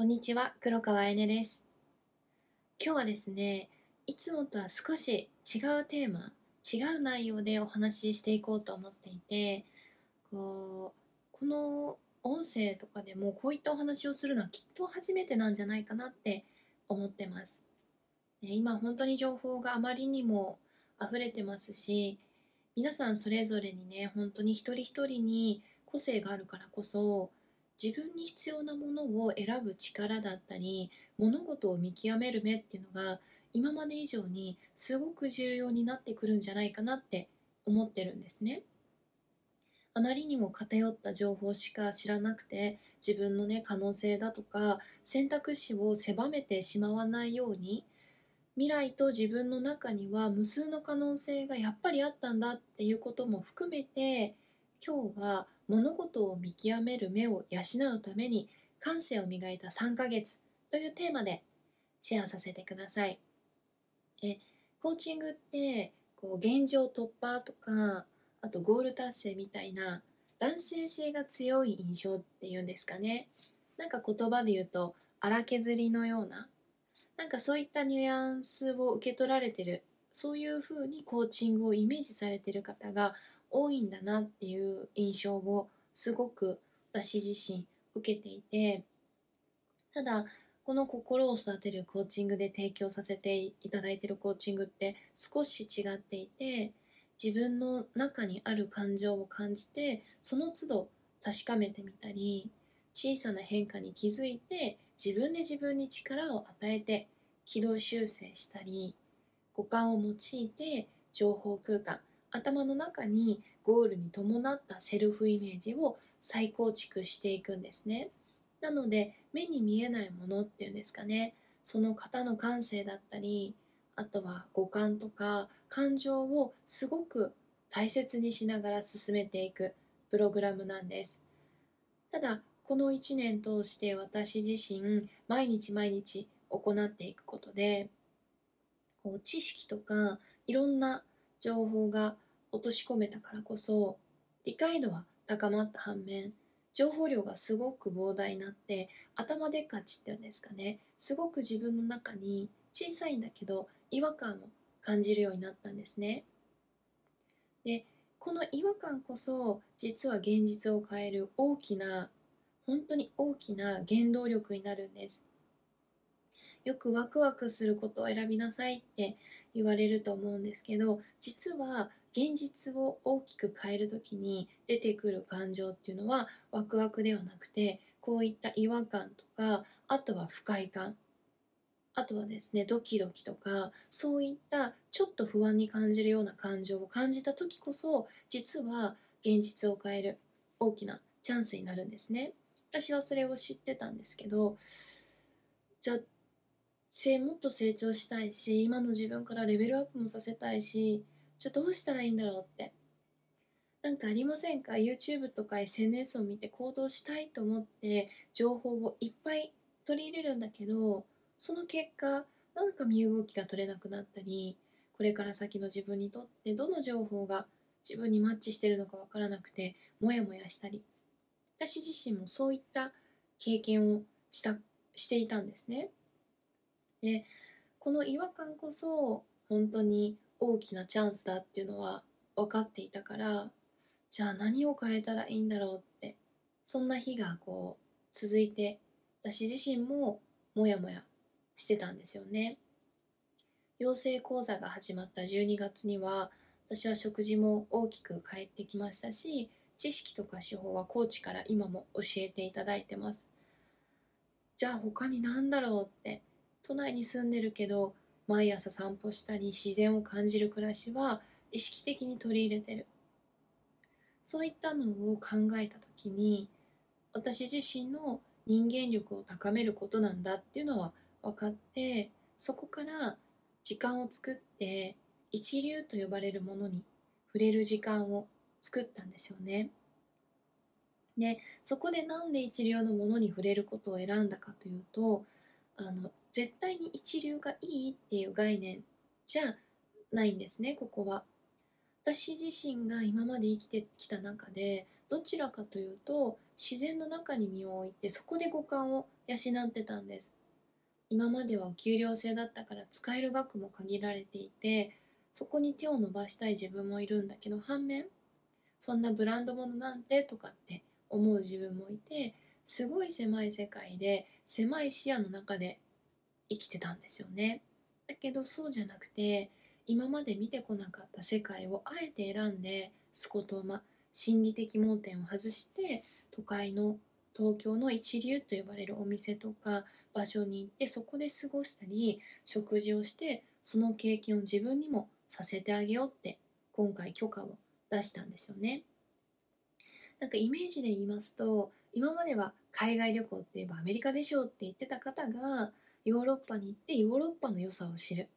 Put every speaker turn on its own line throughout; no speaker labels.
こんにちは、黒川えねです。今日はですね、いつもとは少し違うテーマ、違う内容でお話ししていこうと思っていて、こう、この音声とかでもこういったお話をするのはきっと初めてなんじゃないかなって思ってます。今本当に情報があまりにも溢れてますし、皆さんそれぞれにね、本当に一人一人に個性があるからこそ、自分に必要なものを選ぶ力だったり物事を見極める目っていうのが今まで以上にすごく重要になってくるんじゃないかなって思ってるんですね。あまりにも偏った情報しか知らなくて自分のね可能性だとか選択肢を狭めてしまわないように未来と自分の中には無数の可能性がやっぱりあったんだっていうことも含めて今日は物事を見極める目を養うために感性を磨いた3ヶ月というテーマでシェアさせてください。え、コーチングって、こう、現状突破とか、あとゴール達成みたいな男性性が強い印象っていうんですかね。なんか言葉で言うと荒削りのような、なんかそういったニュアンスを受け取られてる、そういう風にコーチングをイメージされてる方が多いんだなっていう印象をすごく私自身受けていて、ただ、この心を育てるコーチングで提供させていただいているコーチングって少し違っていて、自分の中にある感情を感じて、その都度確かめてみたり、小さな変化に気づいて、自分で自分に力を与えて、軌道修正したり、五感を用いて情報空間、頭の中にゴールに伴ったセルフイメージを再構築していくんですね。なので、目に見えないものっていうんですかね、その方の感性だったり、あとは五感とか感情をすごく大切にしながら進めていくプログラムなんです。ただ、この1年通して私自身毎日毎日行っていくことで、こう知識とかいろんな情報が落とし込めたからこそ、理解度は高まった反面、情報量がすごく膨大になって、頭でっかちっていうんですかね、すごく自分の中に小さいんだけど違和感を感じるようになったんですね。で、この違和感こそ実は現実を変える大きな、本当に大きな原動力になるんです。よくワクワクすることを選びなさいって言われると思うんですけど、実は現実を大きく変えるときに出てくる感情っていうのはワクワクではなくて、こういった違和感とか、あとは不快感、あとはですね、ドキドキとか、そういったちょっと不安に感じるような感情を感じた時こそ、実は現実を変える大きなチャンスになるんですね。私はそれを知ってたんですけど、じゃあもっと成長したいし、今の自分からレベルアップもさせたいし、じゃあどうしたらいいんだろうって。なんかありませんか ?YouTube とか SNS を見て行動したいと思って情報をいっぱい取り入れるんだけど、その結果、なんか身動きが取れなくなったり、これから先の自分にとってどの情報が自分にマッチしてるのかわからなくて、もやもやしたり。私自身もそういった経験をした、していたんですね。で、この違和感こそ本当に大きなチャンスだっていうのは分かっていたから、じゃあ何を変えたらいいんだろうって、そんな日がこう続いて、私自身ももやもやしてたんですよね。養成講座が始まった12月には、私は食事も大きく変えてきましたし、知識とか手法はコーチから今も教えていただいてます。じゃあ他に何だろうって都内に住んでるけど、毎朝散歩したり自然を感じる暮らしは意識的に取り入れてる。そういったのを考えた時に、私自身の人間力を高めることなんだっていうのは分かって、そこから時間を作って一流と呼ばれるものに触れる時間を作ったんですよね。で、そこでなんで一流のものに触れることを選んだかというと、あの、絶対に一流がいいっていう概念じゃないんですね、ここは。私自身が今まで生きてきた中で、どちらかというと、自然の中に身を置いてそこで五感を養ってたんです今まではお給料制だったから使える額も限られていてそこに手を伸ばしたい自分もいるんだけど反面そんなブランド物なんてとかって思う自分もいてすごい狭い世界で狭い視野の中で生きてたんですよねだけどそうじゃなくて今まで見てこなかった世界をあえて選んでスコトーマ心理的盲点を外して都会の東京の一流と呼ばれるお店とか場所に行ってそこで過ごしたり食事をしてその経験を自分にもさせてあげようって今回許可を出したんですよね。なんかイメージで言いますと今までは海外旅行って言えばアメリカでしょって言ってた方がヨーロッパに行ってヨーロッパの良さを知る。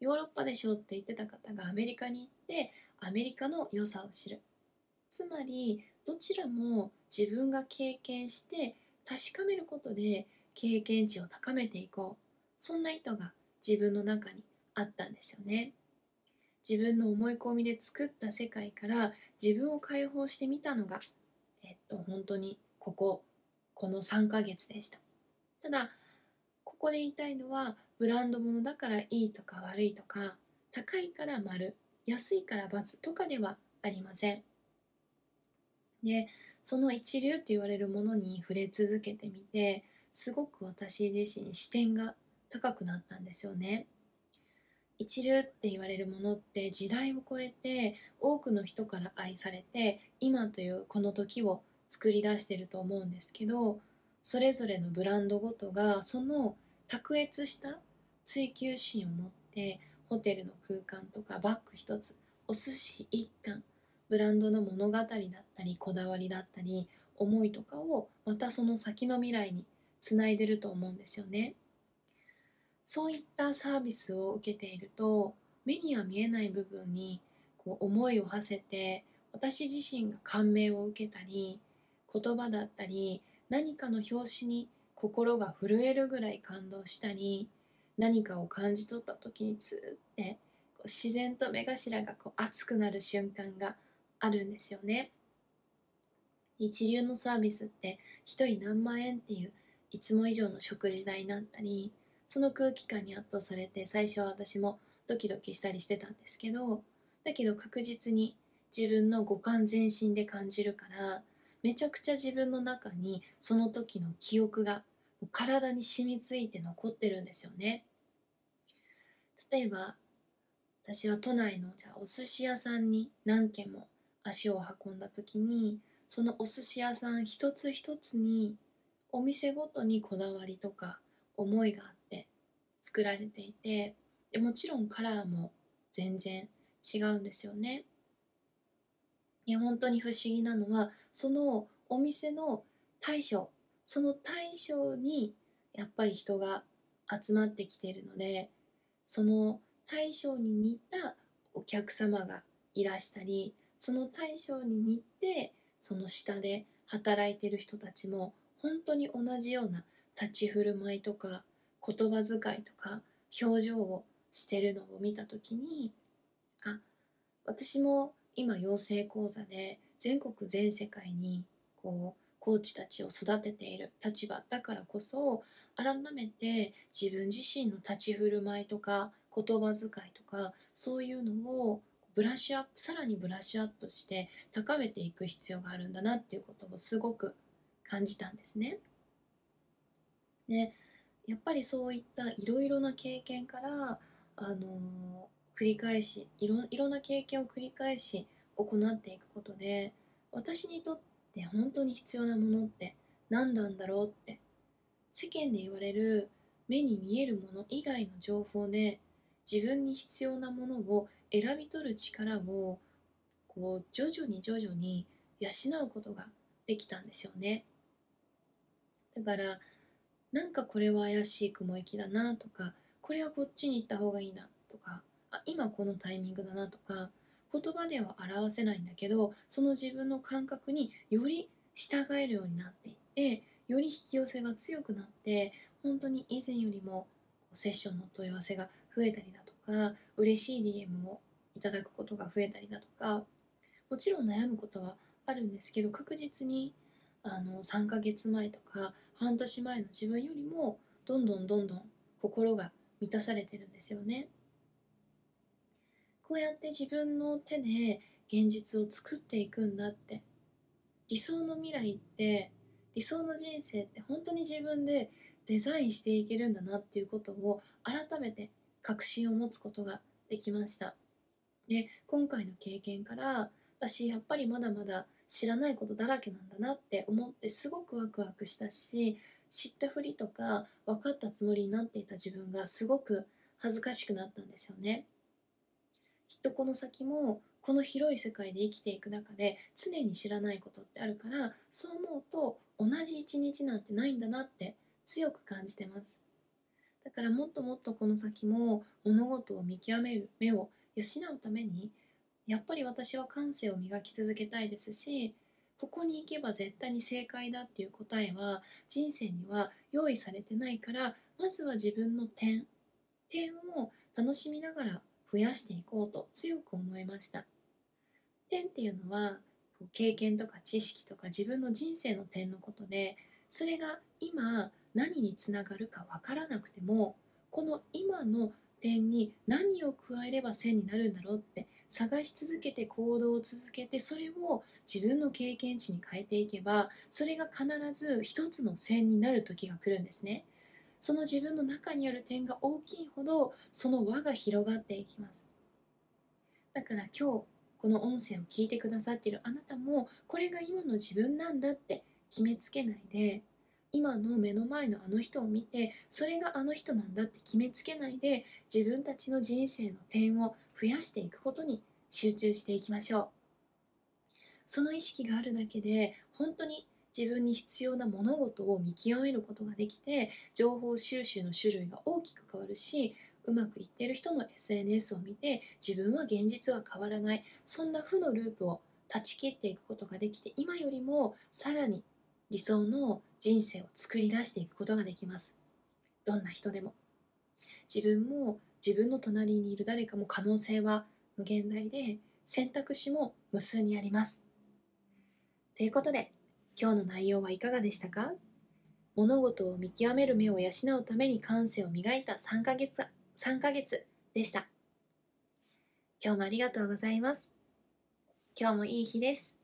ヨーロッパでしょって言ってた方がアメリカに行ってアメリカの良さを知る。つまりどちらも自分が経験して確かめることで経験値を高めていこう。そんな意図が自分の中にあったんですよね。自分の思い込みで作った世界から自分を解放してみたのがえっと本当にこここの3ヶ月でした。ただここで言いたいのはブランド物だからいいとか悪いとか高いから丸安いから×とかではありません。でその一流と言われるものに触れ続けてみてすごく私自身視点が高くなったんですよね。一流って言われるものって時代を超えて多くの人から愛されて今というこの時を作り出してると思うんですけどそれぞれのブランドごとがその卓越した追求心を持ってホテルの空間とかバッグ一つお寿司一貫ブランドの物語だったりこだわりだったり思いとかをまたその先の未来につないでると思うんですよね。そういったサービスを受けていると目には見えない部分にこう思いを馳せて私自身が感銘を受けたり言葉だったり何かの拍子に心が震えるぐらい感動したり何かを感じ取った時にツーってこう自然と目頭がこう熱くなる瞬間があるんですよね。一流のサービスって1人何万円っていういつも以上の食事代になったりその空気感に圧倒されて最初は私もドキドキしたりしてたんですけどだけど確実に自分の五感全身で感じるからめちゃくちゃ自分の中にその時の記憶が体に染みついて残ってるんですよね例えば私は都内のじゃあお寿司屋さんに何軒も足を運んだ時にそのお寿司屋さん一つ一つにお店ごとにこだわりとか思いがあって作られていてでもちろんカラーも全然違うんですよね。いや本当に不思議なのはそのお店の大将その大将にやっぱり人が集まってきているのでその大将に似たお客様がいらしたりその大将に似てその下で働いてる人たちも本当に同じような立ち振る舞いとか言葉遣いとか表情をしてるのを見た時にあ私も今養成講座で全国全世界にこうコーチたちを育てている立場だからこそ改めて自分自身の立ち振る舞いとか言葉遣いとかそういうのをブラッシュアップさらにブラッシュアップして高めていく必要があるんだなっていうことをすごく感じたんですね。でやっぱりそういったいろいろな経験からあの繰り返しいろいろんな経験を繰り返し行っていくことで私にとって本当に必要なものって何なんだろうって世間で言われる目に見えるもの以外の情報で自分に必要なものを選び取る力をこう徐々に徐々に養うことができたんですよね。だからなんかこれは怪しい雲行きだなとかこれはこっちに行った方がいいなとかあ今このタイミングだなとか言葉では表せないんだけどその自分の感覚により従えるようになっていってより引き寄せが強くなって本当に以前よりもセッションの問い合わせが増えたりだとか嬉しい DM をいただくことが増えたりだとかもちろん悩むことはあるんですけど確実にあの3ヶ月前とか半年前の自分よりもどんどんどんどん心が満たされてるんですよね。こうやって自分の手で現実を作っていくんだって。理想の未来って理想の人生って本当に自分でデザインしていけるんだなっていうことを改めて確信を持つことができました。で今回の経験から私やっぱりまだまだ知らないことだらけなんだなって思ってすごくワクワクしたし知ったふりとか分かったつもりになっていた自分がすごく恥ずかしくなったんですよね。きっとこの先もこの広い世界で生きていく中で常に知らないことってあるからそう思うと同じ一日なんてないんだなって強く感じてます。だからもっともっとこの先も物事を見極める目を養うためにやっぱり私は感性を磨き続けたいですしここに行けば絶対に正解だっていう答えは人生には用意されてないからまずは自分の点点を楽しみながら増やしていこうと強く思いました。点っていうのは経験とか知識とか自分の人生の点のことでそれが今何につながるか分からなくてもこの今の点に何を加えれば線になるんだろうって探し続けて行動を続けてそれを自分の経験値に変えていけばそれが必ず一つの線になる時が来るんですね。その自分の中にある点が大きいほどその輪が広がっていきます。だから今日この音声を聞いてくださっているあなたもこれが今の自分なんだって決めつけないで今の目の前のあの人を見てそれがあの人なんだって決めつけないで自分たちの人生の点を増やしていくことに集中していきましょう。その意識があるだけで本当に自分に必要な物事を見極めることができて情報収集の種類が大きく変わるしうまくいってる人の SNS を見て自分は現実は変わらない。そんな負のループを断ち切っていくことができて今よりもさらに理想の人生を作り出していくことができます。どんな人でも。自分も自分の隣にいる誰かも可能性は無限大で選択肢も無数にあります。ということで今日の内容はいかがでしたか？物事を見極める目を養うために感性を磨いた3ヶ月3ヶ月でした。今日もありがとうございます。今日もいい日です。